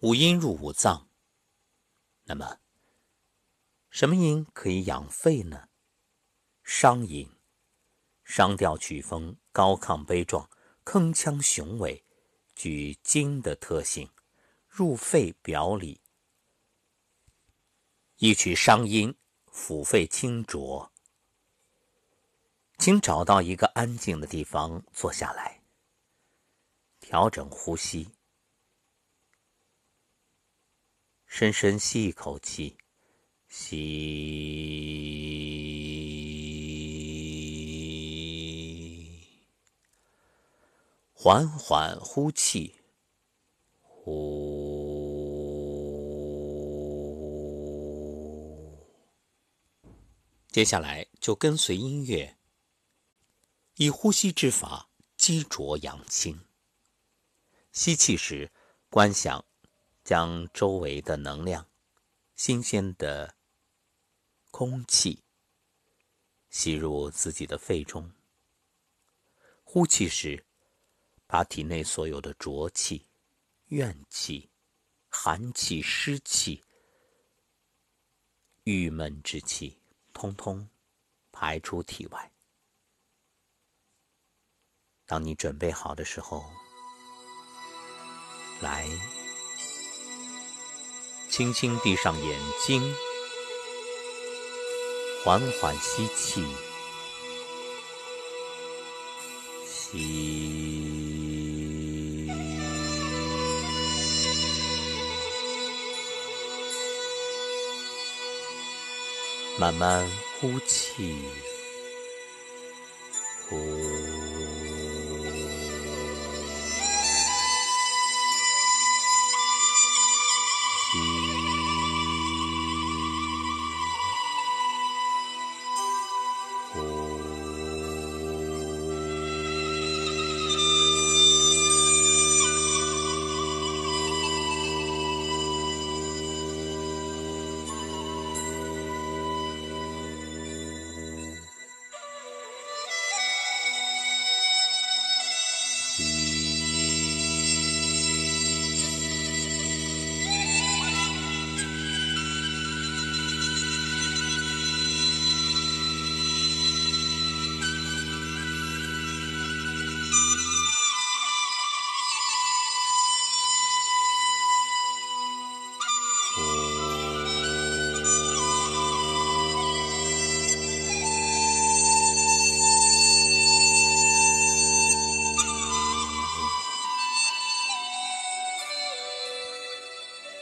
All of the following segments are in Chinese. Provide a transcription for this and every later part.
五阴入五脏，那么什么音可以养肺呢？商音，商调曲风高亢悲壮，铿锵雄伟，具经的特性，入肺表里。一曲商音，抚肺清浊。请找到一个安静的地方坐下来，调整呼吸。深深吸一口气，吸，缓缓呼气，呼。接下来就跟随音乐，以呼吸之法积浊扬清。吸气时，观想。将周围的能量、新鲜的空气吸入自己的肺中。呼气时，把体内所有的浊气、怨气、寒气、湿气、郁闷之气，通通排出体外。当你准备好的时候，来。轻轻闭上眼睛，缓缓吸气，吸，慢慢呼气，呼。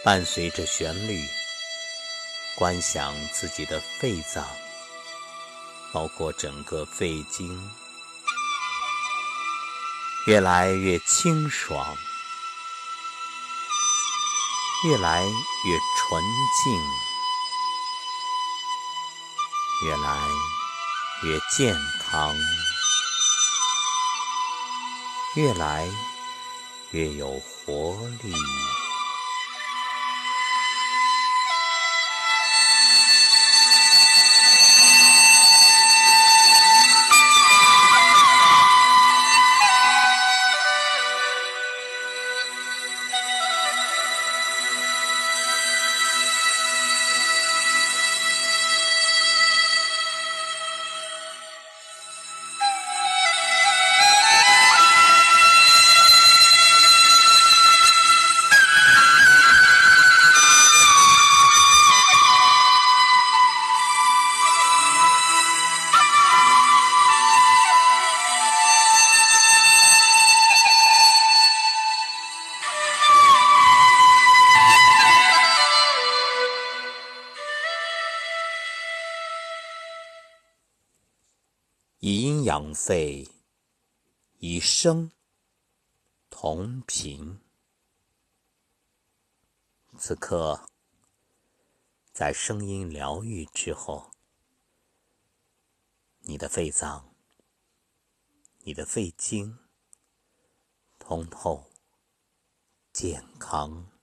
伴随着旋律，观想自己的肺脏，包括整个肺经，越来越清爽，越来越纯净，越来越健康，越来越有活力。以阴养肺，以声同频。此刻，在声音疗愈之后，你的肺脏、你的肺经通透、健康。